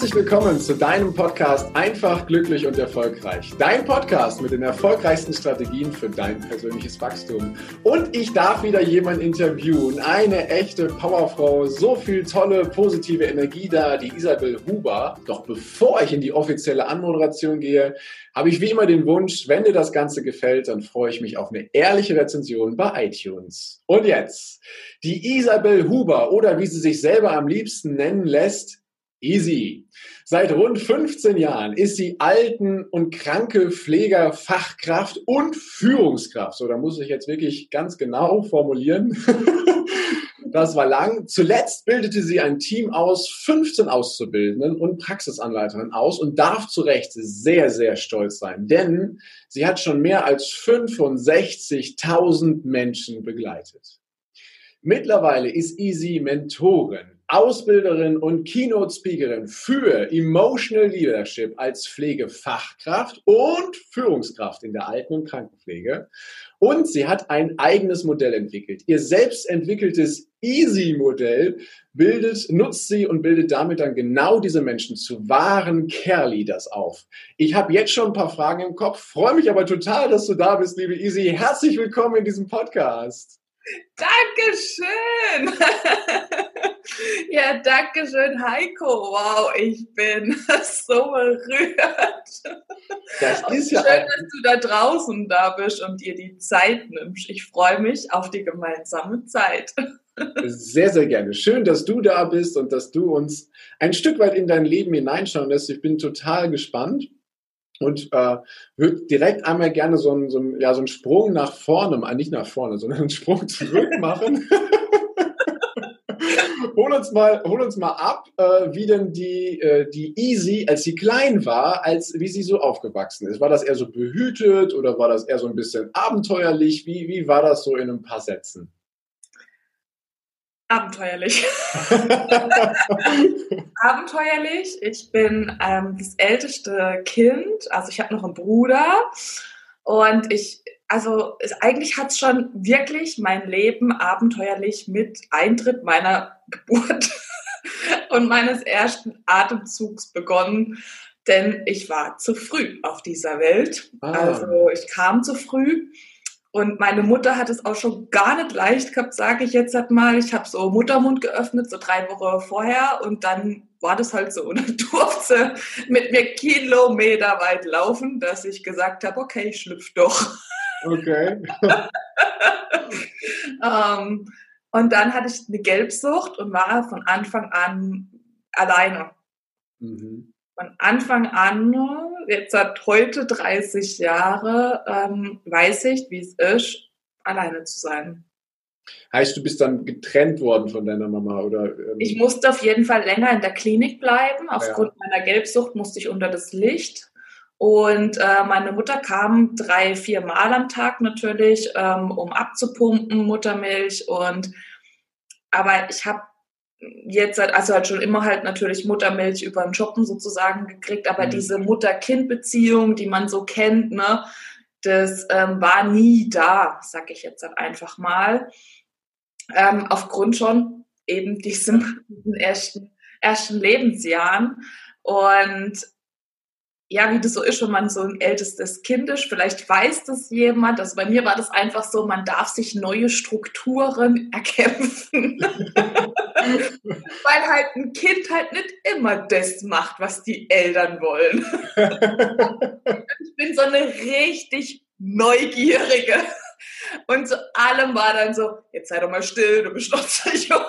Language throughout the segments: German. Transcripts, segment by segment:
Herzlich willkommen zu deinem Podcast Einfach, glücklich und erfolgreich. Dein Podcast mit den erfolgreichsten Strategien für dein persönliches Wachstum. Und ich darf wieder jemanden interviewen, eine echte Powerfrau, so viel tolle, positive Energie da, die Isabel Huber. Doch bevor ich in die offizielle Anmoderation gehe, habe ich wie immer den Wunsch, wenn dir das Ganze gefällt, dann freue ich mich auf eine ehrliche Rezension bei iTunes. Und jetzt, die Isabel Huber oder wie sie sich selber am liebsten nennen lässt, Easy. Seit rund 15 Jahren ist sie Alten- und kranke Pflegerfachkraft und Führungskraft. So, da muss ich jetzt wirklich ganz genau formulieren. Das war lang. Zuletzt bildete sie ein Team aus 15 Auszubildenden und Praxisanleiterinnen aus und darf zu Recht sehr, sehr stolz sein, denn sie hat schon mehr als 65.000 Menschen begleitet. Mittlerweile ist Easy Mentorin Ausbilderin und Keynote-Speakerin für Emotional Leadership als Pflegefachkraft und Führungskraft in der Alten- und Krankenpflege. Und sie hat ein eigenes Modell entwickelt. Ihr selbst entwickeltes Easy-Modell bildet, nutzt sie und bildet damit dann genau diese Menschen zu wahren Care-Leaders auf. Ich habe jetzt schon ein paar Fragen im Kopf, freue mich aber total, dass du da bist, liebe Easy. Herzlich willkommen in diesem Podcast. Dankeschön. ja, Dankeschön, Heiko. Wow, ich bin so berührt. Das ist ja schön, dass du da draußen da bist und dir die Zeit nimmst. Ich freue mich auf die gemeinsame Zeit. Sehr, sehr gerne. Schön, dass du da bist und dass du uns ein Stück weit in dein Leben hineinschauen lässt. Ich bin total gespannt und äh, würde direkt einmal gerne so einen, so, einen, ja, so einen Sprung nach vorne, äh, nicht nach vorne, sondern einen Sprung zurück machen. hol uns mal, hol uns mal ab, äh, wie denn die, äh, die Easy, als sie klein war, als wie sie so aufgewachsen ist. War das eher so behütet oder war das eher so ein bisschen abenteuerlich? Wie, wie war das so in ein paar Sätzen? Abenteuerlich. Abenteuerlich. Ich bin ähm, das älteste Kind. Also ich habe noch einen Bruder. Und ich, also es, eigentlich hat es schon wirklich mein Leben abenteuerlich mit Eintritt meiner Geburt und meines ersten Atemzugs begonnen. Denn ich war zu früh auf dieser Welt. Ah. Also ich kam zu früh. Und meine Mutter hat es auch schon gar nicht leicht gehabt, sage ich jetzt halt mal. Ich habe so Muttermund geöffnet, so drei Wochen vorher. Und dann war das halt so. Und dann durfte mit mir Kilometer weit laufen, dass ich gesagt habe, okay, ich schlüpf doch. Okay. ähm, und dann hatte ich eine Gelbsucht und war von Anfang an alleine. Mhm. Von Anfang an jetzt seit heute 30 Jahre, ähm, weiß ich, wie es ist, alleine zu sein. Heißt, du bist dann getrennt worden von deiner Mama oder? Ähm ich musste auf jeden Fall länger in der Klinik bleiben. Aufgrund ja. meiner Gelbsucht musste ich unter das Licht. Und äh, meine Mutter kam drei, vier Mal am Tag natürlich, ähm, um abzupumpen, Muttermilch. Und aber ich habe jetzt halt, also halt schon immer halt natürlich Muttermilch über den Shoppen sozusagen gekriegt, aber mhm. diese Mutter-Kind-Beziehung, die man so kennt, ne, das ähm, war nie da, sag ich jetzt halt einfach mal. Ähm, aufgrund schon eben diesem, diesen ersten, ersten Lebensjahren. Und ja, wie das so ist, wenn man so ein ältestes Kind ist, vielleicht weiß das jemand. Also bei mir war das einfach so, man darf sich neue Strukturen erkämpfen. Weil halt ein Kind halt nicht immer das macht, was die Eltern wollen. ich bin so eine richtig neugierige. Und zu allem war dann so, jetzt sei doch mal still, du bist noch zu jung.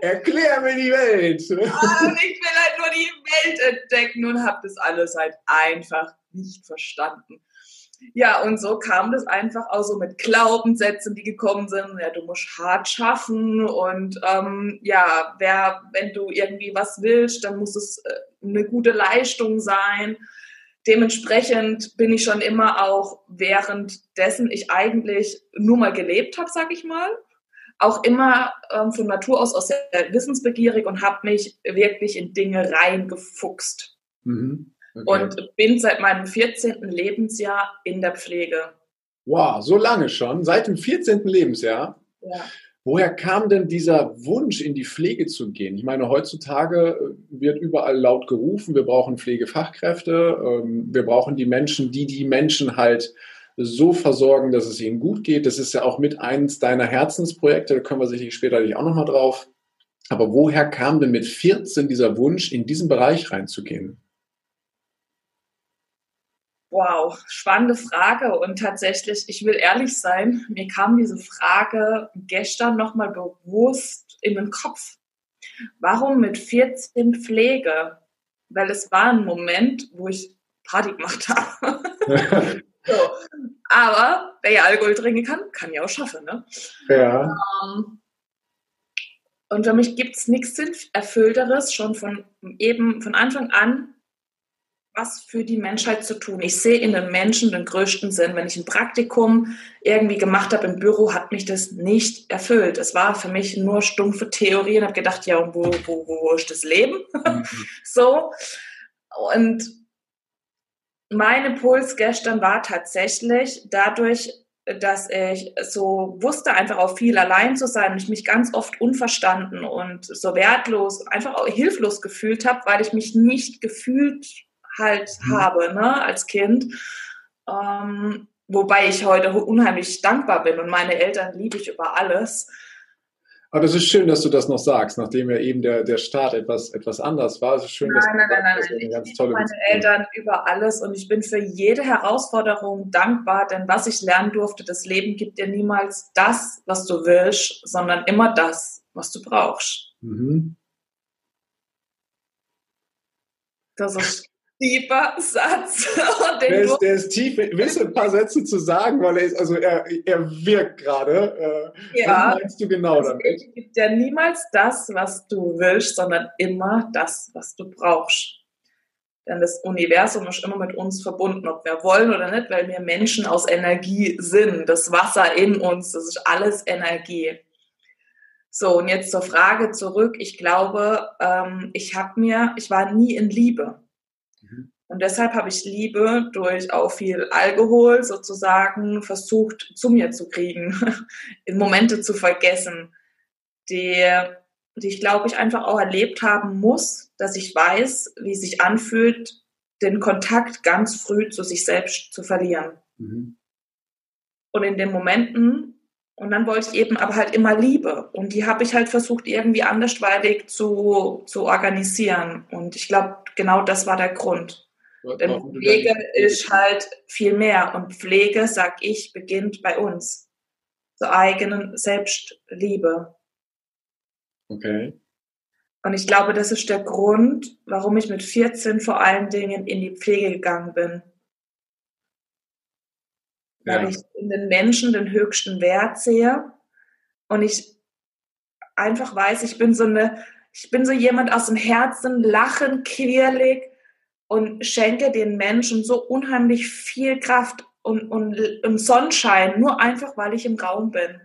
Erklär mir die Welt. Und ich will halt nur die Welt entdecken und habe das alles halt einfach nicht verstanden. Ja, und so kam das einfach auch so mit Glaubenssätzen, die gekommen sind. Ja, du musst hart schaffen und ähm, ja, wer, wenn du irgendwie was willst, dann muss es äh, eine gute Leistung sein. Dementsprechend bin ich schon immer auch währenddessen ich eigentlich nur mal gelebt habe, sag ich mal, auch immer ähm, von Natur aus, aus sehr wissensbegierig und habe mich wirklich in Dinge reingefuchst. Mhm. Okay. Und bin seit meinem 14. Lebensjahr in der Pflege. Wow, so lange schon? Seit dem 14. Lebensjahr? Ja. Woher kam denn dieser Wunsch, in die Pflege zu gehen? Ich meine, heutzutage äh, wird überall laut gerufen, wir brauchen Pflegefachkräfte, ähm, wir brauchen die Menschen, die die Menschen halt so versorgen, dass es ihnen gut geht. Das ist ja auch mit eins deiner Herzensprojekte, da können wir sicherlich später auch nochmal drauf. Aber woher kam denn mit 14 dieser Wunsch, in diesen Bereich reinzugehen? Wow, spannende Frage. Und tatsächlich, ich will ehrlich sein, mir kam diese Frage gestern nochmal bewusst in den Kopf. Warum mit 14 Pflege? Weil es war ein Moment, wo ich Party gemacht habe. so. Aber wer ja Alkohol trinken kann, kann ja auch schaffen. Ne? Ja. Ähm, und für mich gibt es nichts Erfüllteres, schon von eben von Anfang an was für die Menschheit zu tun. Ich sehe in den Menschen den größten Sinn. Wenn ich ein Praktikum irgendwie gemacht habe im Büro, hat mich das nicht erfüllt. Es war für mich nur stumpfe Theorie und habe gedacht, ja, wo, wo, wo ist das Leben? Mhm. so. Und mein Impuls gestern war tatsächlich dadurch, dass ich so wusste, einfach auch viel allein zu sein und ich mich ganz oft unverstanden und so wertlos, einfach auch hilflos gefühlt habe, weil ich mich nicht gefühlt halt mhm. habe ne, als Kind. Ähm, wobei ich heute unheimlich dankbar bin und meine Eltern liebe ich über alles. Aber das ist schön, dass du das noch sagst, nachdem ja eben der, der Start etwas, etwas anders war. Es ist schön, nein, dass nein, nein, nein, nein. Ich ganz tolle meine Beziehung. Eltern über alles und ich bin für jede Herausforderung dankbar, denn was ich lernen durfte, das Leben gibt dir niemals das, was du willst, sondern immer das, was du brauchst. Mhm. Das ist tiefer Satz. der, ist, der ist tief, willst du ein paar Sätze zu sagen, weil er ist, also er, er wirkt gerade. Äh, ja. Was meinst du genau also damit? Es gibt ja niemals das, was du willst, sondern immer das, was du brauchst. Denn das Universum ist immer mit uns verbunden, ob wir wollen oder nicht, weil wir Menschen aus Energie sind. Das Wasser in uns, das ist alles Energie. So, und jetzt zur Frage zurück. Ich glaube, ähm, ich habe mir, ich war nie in Liebe. Und deshalb habe ich Liebe durch auch viel Alkohol sozusagen versucht zu mir zu kriegen, in Momente zu vergessen, die, die ich glaube ich einfach auch erlebt haben muss, dass ich weiß, wie es sich anfühlt, den Kontakt ganz früh zu sich selbst zu verlieren. Mhm. Und in den Momenten, und dann wollte ich eben aber halt immer Liebe. Und die habe ich halt versucht, irgendwie andersweitig zu, zu organisieren. Und ich glaube, genau das war der Grund. Denn Pflege ist halt viel mehr. Und Pflege, sag ich, beginnt bei uns. Zur eigenen Selbstliebe. Okay. Und ich glaube, das ist der Grund, warum ich mit 14 vor allen Dingen in die Pflege gegangen bin. Weil ja. ich in den Menschen den höchsten Wert sehe und ich einfach weiß, ich bin so eine, ich bin so jemand aus dem Herzen, lachen, quirlig, und schenke den Menschen so unheimlich viel Kraft und, und, und Sonnenschein, nur einfach, weil ich im Raum bin.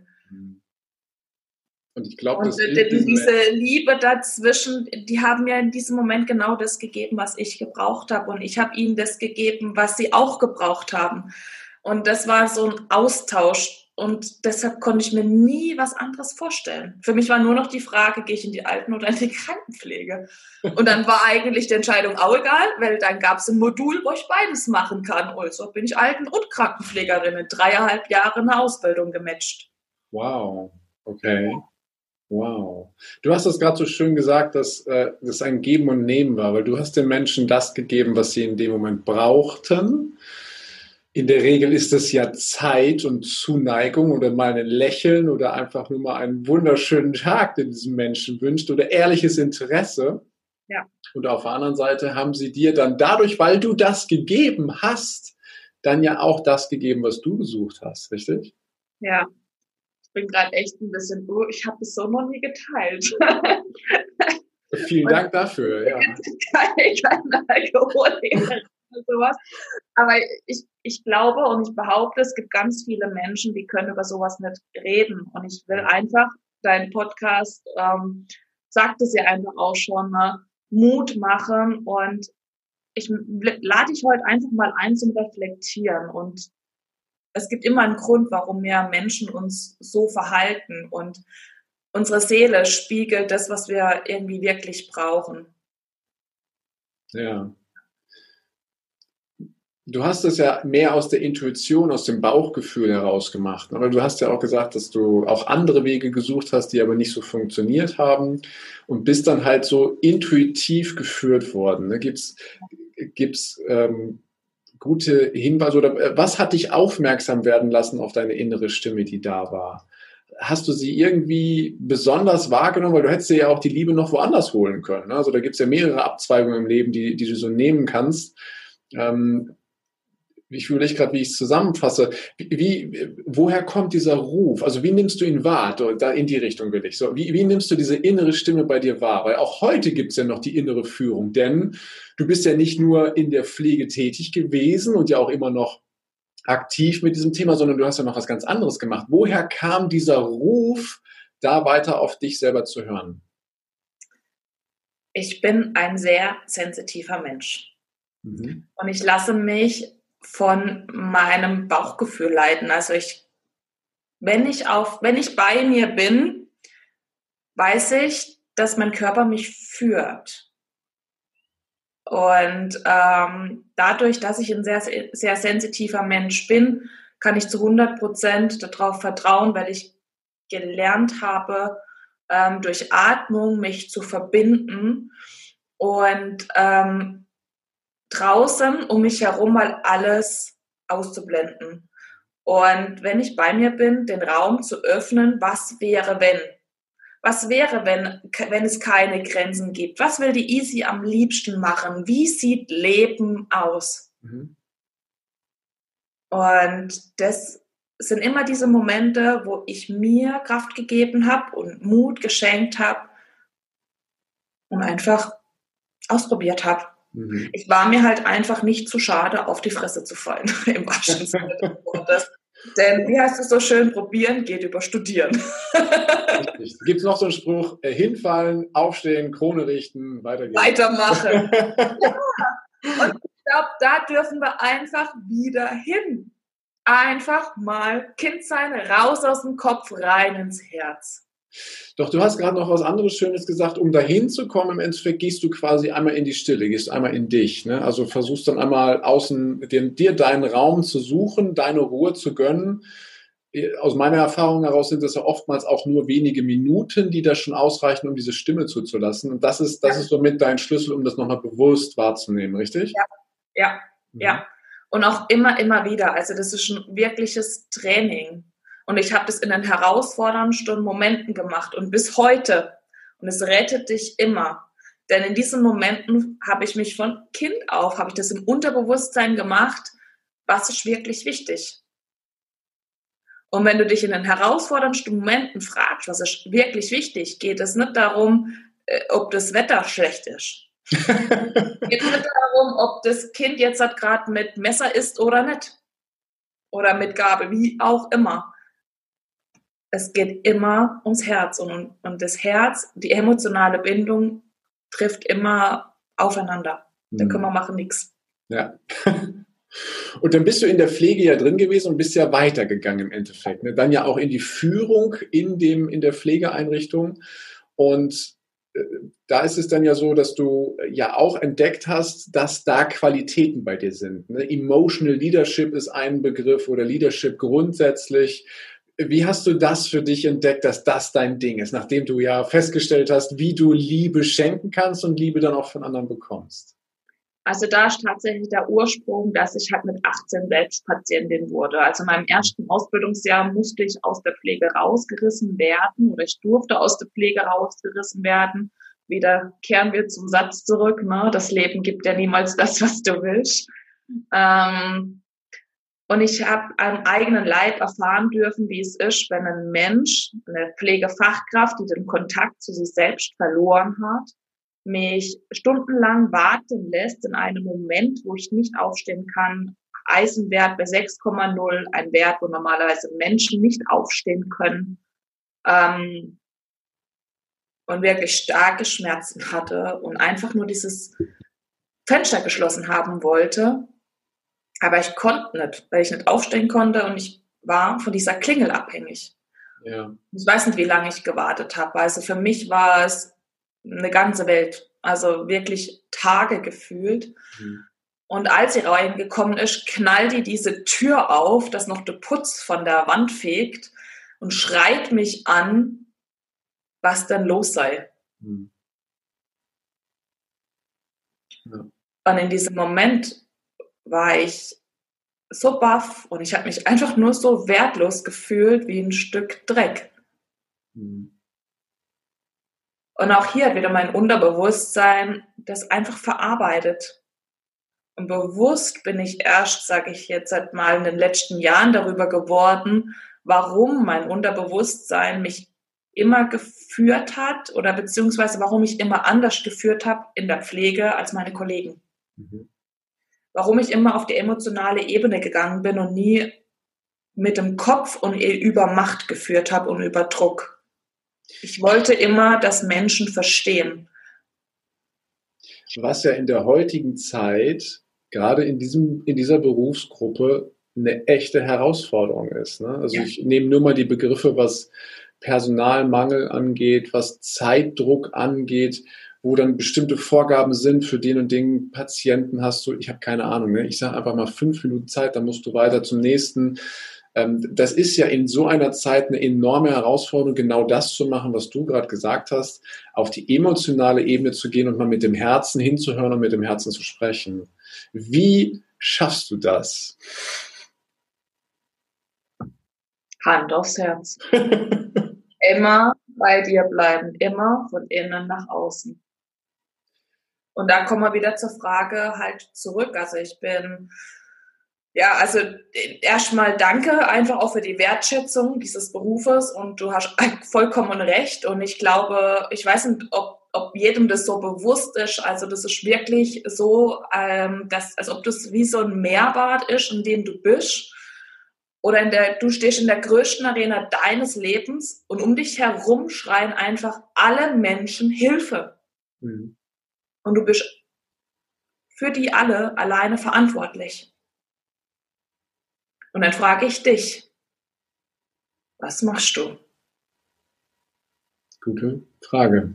Und ich glaube, diese Liebe dazwischen, die haben mir in diesem Moment genau das gegeben, was ich gebraucht habe. Und ich habe ihnen das gegeben, was sie auch gebraucht haben. Und das war so ein Austausch und deshalb konnte ich mir nie was anderes vorstellen. Für mich war nur noch die Frage, gehe ich in die Alten- oder in die Krankenpflege? Und dann war eigentlich die Entscheidung auch egal, weil dann gab es ein Modul, wo ich beides machen kann. Also bin ich Alten- und Krankenpflegerin in dreieinhalb Jahren eine Ausbildung gematcht. Wow, okay. Wow. Du hast es gerade so schön gesagt, dass äh, das ein Geben und Nehmen war, weil du hast den Menschen das gegeben, was sie in dem Moment brauchten in der Regel ist es ja Zeit und Zuneigung oder mal ein Lächeln oder einfach nur mal einen wunderschönen Tag, den diesem Menschen wünscht oder ehrliches Interesse. Ja. Und auf der anderen Seite haben sie dir dann dadurch, weil du das gegeben hast, dann ja auch das gegeben, was du gesucht hast, richtig? Ja. Ich bin gerade echt ein bisschen, oh, ich habe es so noch nie geteilt. Vielen Dank dafür, ja. Keine, keine Alkoholiker sowas. Aber ich, ich glaube und ich behaupte, es gibt ganz viele Menschen, die können über sowas nicht reden. Und ich will einfach, dein Podcast ähm, sagt es ja einfach auch schon, ne? Mut machen und ich lade dich heute einfach mal ein zum Reflektieren und es gibt immer einen Grund, warum wir Menschen uns so verhalten und unsere Seele spiegelt das, was wir irgendwie wirklich brauchen. Ja. Du hast es ja mehr aus der Intuition, aus dem Bauchgefühl heraus gemacht. Aber du hast ja auch gesagt, dass du auch andere Wege gesucht hast, die aber nicht so funktioniert haben und bist dann halt so intuitiv geführt worden. Ne? Gibt's, gibt's ähm, gute Hinweise oder äh, was hat dich aufmerksam werden lassen auf deine innere Stimme, die da war? Hast du sie irgendwie besonders wahrgenommen? Weil du hättest dir ja auch die Liebe noch woanders holen können. Ne? Also da gibt es ja mehrere Abzweigungen im Leben, die, die du so nehmen kannst. Ähm, ich fühle nicht gerade, wie ich es zusammenfasse. Wie, wie, woher kommt dieser Ruf? Also wie nimmst du ihn wahr? Da in die Richtung will ich. So, wie, wie nimmst du diese innere Stimme bei dir wahr? Weil auch heute gibt es ja noch die innere Führung, denn du bist ja nicht nur in der Pflege tätig gewesen und ja auch immer noch aktiv mit diesem Thema, sondern du hast ja noch was ganz anderes gemacht. Woher kam dieser Ruf, da weiter auf dich selber zu hören? Ich bin ein sehr sensitiver Mensch. Mhm. Und ich lasse mich von meinem Bauchgefühl leiten. Also ich, wenn ich auf, wenn ich bei mir bin, weiß ich, dass mein Körper mich führt. Und ähm, dadurch, dass ich ein sehr, sehr sensitiver Mensch bin, kann ich zu 100 Prozent darauf vertrauen, weil ich gelernt habe, ähm, durch Atmung mich zu verbinden. Und ähm, draußen um mich herum mal alles auszublenden. Und wenn ich bei mir bin, den Raum zu öffnen, was wäre, wenn? Was wäre, wenn, wenn es keine Grenzen gibt? Was will die Easy am liebsten machen? Wie sieht Leben aus? Mhm. Und das sind immer diese Momente, wo ich mir Kraft gegeben habe und Mut geschenkt habe und einfach ausprobiert habe. Mhm. Ich war mir halt einfach nicht zu schade, auf die Fresse zu fallen, im wahrsten Sinne des Wortes. Denn wie heißt es so schön, probieren geht über studieren. Gibt es noch so einen Spruch, äh, hinfallen, aufstehen, Krone richten, weitergehen. Weitermachen. ja. Und ich glaube, da dürfen wir einfach wieder hin. Einfach mal Kind sein, raus aus dem Kopf, rein ins Herz. Doch du hast gerade noch was anderes Schönes gesagt. Um dahin zu kommen, im Endeffekt gehst du quasi einmal in die Stille, gehst einmal in dich. Ne? Also versuchst dann einmal außen dir, dir deinen Raum zu suchen, deine Ruhe zu gönnen. Aus meiner Erfahrung heraus sind das ja oftmals auch nur wenige Minuten, die da schon ausreichen, um diese Stimme zuzulassen. Und das ist, das ist somit dein Schlüssel, um das nochmal bewusst wahrzunehmen, richtig? Ja, ja, mhm. ja. Und auch immer, immer wieder. Also das ist ein wirkliches Training. Und ich habe das in den herausforderndsten Momenten gemacht und bis heute. Und es rettet dich immer. Denn in diesen Momenten habe ich mich von Kind auf, habe ich das im Unterbewusstsein gemacht, was ist wirklich wichtig. Und wenn du dich in den herausforderndsten Momenten fragst, was ist wirklich wichtig, geht es nicht darum, äh, ob das Wetter schlecht ist. geht nicht darum, ob das Kind jetzt gerade mit Messer isst oder nicht. Oder mit Gabel, wie auch immer es geht immer ums Herz und, und das Herz, die emotionale Bindung trifft immer aufeinander. Da mhm. können wir machen nichts. Ja. Und dann bist du in der Pflege ja drin gewesen und bist ja weitergegangen im Endeffekt. Ne? Dann ja auch in die Führung in, dem, in der Pflegeeinrichtung. Und äh, da ist es dann ja so, dass du ja auch entdeckt hast, dass da Qualitäten bei dir sind. Ne? Emotional Leadership ist ein Begriff oder Leadership grundsätzlich. Wie hast du das für dich entdeckt, dass das dein Ding ist, nachdem du ja festgestellt hast, wie du Liebe schenken kannst und Liebe dann auch von anderen bekommst? Also da ist tatsächlich der Ursprung, dass ich halt mit 18 selbst Patientin wurde. Also in meinem ersten Ausbildungsjahr musste ich aus der Pflege rausgerissen werden oder ich durfte aus der Pflege rausgerissen werden. Wieder kehren wir zum Satz zurück, ne? das Leben gibt ja niemals das, was du willst. Ähm, und ich habe am eigenen Leib erfahren dürfen, wie es ist, wenn ein Mensch, eine Pflegefachkraft, die den Kontakt zu sich selbst verloren hat, mich stundenlang warten lässt in einem Moment, wo ich nicht aufstehen kann. Eisenwert bei 6,0, ein Wert, wo normalerweise Menschen nicht aufstehen können. Ähm, und wirklich starke Schmerzen hatte und einfach nur dieses Fenster geschlossen haben wollte Aber ich konnte nicht, weil ich nicht aufstehen konnte und ich war von dieser Klingel abhängig. Ja. Ich weiß nicht, wie lange ich gewartet habe. Also für mich war es eine ganze Welt. Also wirklich Tage gefühlt. Mhm. Und als sie reingekommen ist, knallt die diese Tür auf, dass noch der Putz von der Wand fegt und schreit mich an, was denn los sei. Mhm. Ja. Und in diesem Moment war ich so baff und ich habe mich einfach nur so wertlos gefühlt wie ein Stück Dreck. Mhm. Und auch hier hat wieder mein Unterbewusstsein das einfach verarbeitet. Und bewusst bin ich erst, sage ich jetzt seit mal in den letzten Jahren darüber geworden, warum mein Unterbewusstsein mich immer geführt hat oder beziehungsweise warum ich immer anders geführt habe in der Pflege als meine Kollegen. Mhm. Warum ich immer auf die emotionale Ebene gegangen bin und nie mit dem Kopf und über Macht geführt habe und über Druck. Ich wollte immer, dass Menschen verstehen. Was ja in der heutigen Zeit, gerade in, diesem, in dieser Berufsgruppe, eine echte Herausforderung ist. Ne? Also ja. ich nehme nur mal die Begriffe, was Personalmangel angeht, was Zeitdruck angeht, wo dann bestimmte Vorgaben sind für den und den Patienten hast du, ich habe keine Ahnung, ne? ich sage einfach mal fünf Minuten Zeit, dann musst du weiter zum nächsten. Ähm, das ist ja in so einer Zeit eine enorme Herausforderung, genau das zu machen, was du gerade gesagt hast, auf die emotionale Ebene zu gehen und mal mit dem Herzen hinzuhören und mit dem Herzen zu sprechen. Wie schaffst du das? Hand aufs Herz. immer bei dir bleiben, immer von innen nach außen. Und da kommen wir wieder zur Frage halt zurück. Also ich bin, ja, also erstmal danke einfach auch für die Wertschätzung dieses Berufes und du hast vollkommen recht. Und ich glaube, ich weiß nicht, ob, ob jedem das so bewusst ist. Also das ist wirklich so, ähm, dass, als ob das wie so ein Mehrbad ist, in dem du bist oder in der, du stehst in der größten Arena deines Lebens und um dich herum schreien einfach alle Menschen Hilfe. Mhm. Und du bist für die alle alleine verantwortlich. Und dann frage ich dich, was machst du? Gute Frage.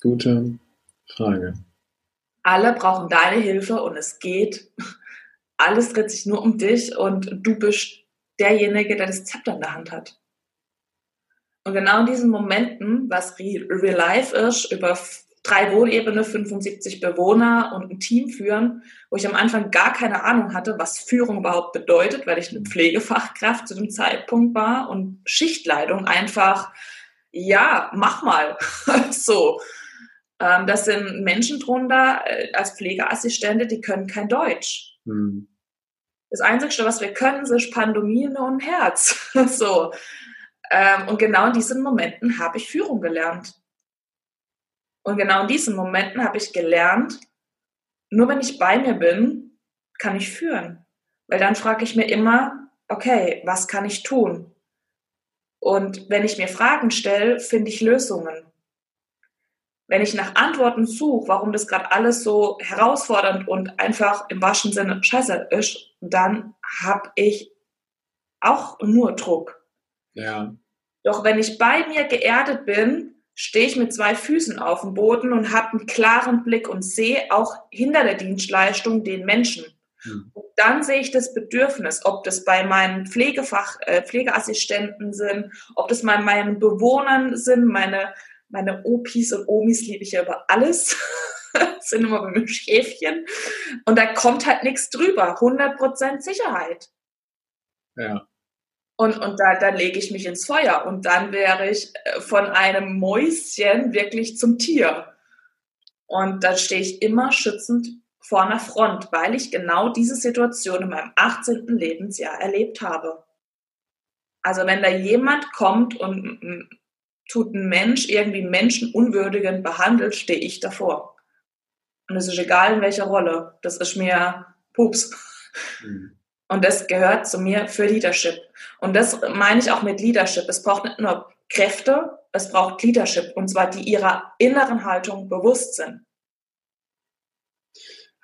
Gute Frage. Alle brauchen deine Hilfe und es geht. Alles dreht sich nur um dich und du bist derjenige, der das Zepter in der Hand hat. Und genau in diesen Momenten, was Real Life ist, über drei Wohnebene, 75 Bewohner und ein Team führen, wo ich am Anfang gar keine Ahnung hatte, was Führung überhaupt bedeutet, weil ich eine Pflegefachkraft zu dem Zeitpunkt war und Schichtleitung einfach, ja, mach mal. so. Ähm, das sind Menschen drunter äh, als Pflegeassistente, die können kein Deutsch. Mhm. Das Einzige, was wir können, ist Pandemie und Herz. so. Ähm, und genau in diesen Momenten habe ich Führung gelernt. Und genau in diesen Momenten habe ich gelernt, nur wenn ich bei mir bin, kann ich führen. Weil dann frage ich mir immer, okay, was kann ich tun? Und wenn ich mir Fragen stelle, finde ich Lösungen. Wenn ich nach Antworten suche, warum das gerade alles so herausfordernd und einfach im wahrsten Sinne scheiße ist, dann habe ich auch nur Druck. Ja. Doch wenn ich bei mir geerdet bin, stehe ich mit zwei Füßen auf dem Boden und habe einen klaren Blick und sehe auch hinter der Dienstleistung den Menschen. Hm. Und dann sehe ich das Bedürfnis, ob das bei meinen Pflegefach, äh, Pflegeassistenten sind, ob das bei meinen Bewohnern sind, meine, meine Opis und Omis liebe ich ja über alles. sind immer bei mir Schäfchen. Und da kommt halt nichts drüber. 100% Sicherheit. Ja. Und, und da, da lege ich mich ins Feuer. Und dann wäre ich äh, von einem Mäuschen wirklich zum Tier. Und da stehe ich immer schützend vor einer Front, weil ich genau diese Situation in meinem 18. Lebensjahr erlebt habe. Also wenn da jemand kommt und tut ein Mensch irgendwie menschenunwürdigend behandelt, stehe ich davor. Und es ist egal, in welcher Rolle. Das ist mir Pups. Mhm. Und das gehört zu mir für Leadership. Und das meine ich auch mit Leadership. Es braucht nicht nur Kräfte, es braucht Leadership. Und zwar die ihrer inneren Haltung bewusst sind.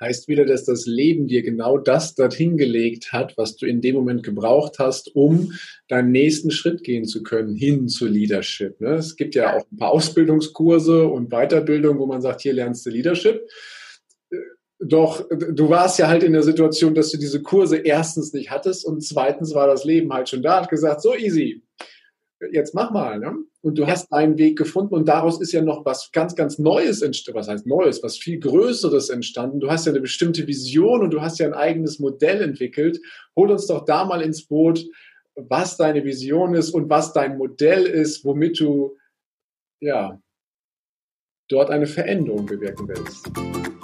Heißt wieder, dass das Leben dir genau das dorthin gelegt hat, was du in dem Moment gebraucht hast, um deinen nächsten Schritt gehen zu können, hin zu Leadership. Ne? Es gibt ja auch ein paar Ausbildungskurse und Weiterbildung, wo man sagt, hier lernst du Leadership. Doch du warst ja halt in der Situation, dass du diese Kurse erstens nicht hattest und zweitens war das Leben halt schon da, hat gesagt, so easy, jetzt mach mal. Ne? Und du ja. hast deinen Weg gefunden und daraus ist ja noch was ganz, ganz Neues entstanden. Was heißt Neues? Was viel Größeres entstanden. Du hast ja eine bestimmte Vision und du hast ja ein eigenes Modell entwickelt. Hol uns doch da mal ins Boot, was deine Vision ist und was dein Modell ist, womit du, ja, dort eine Veränderung bewirken willst.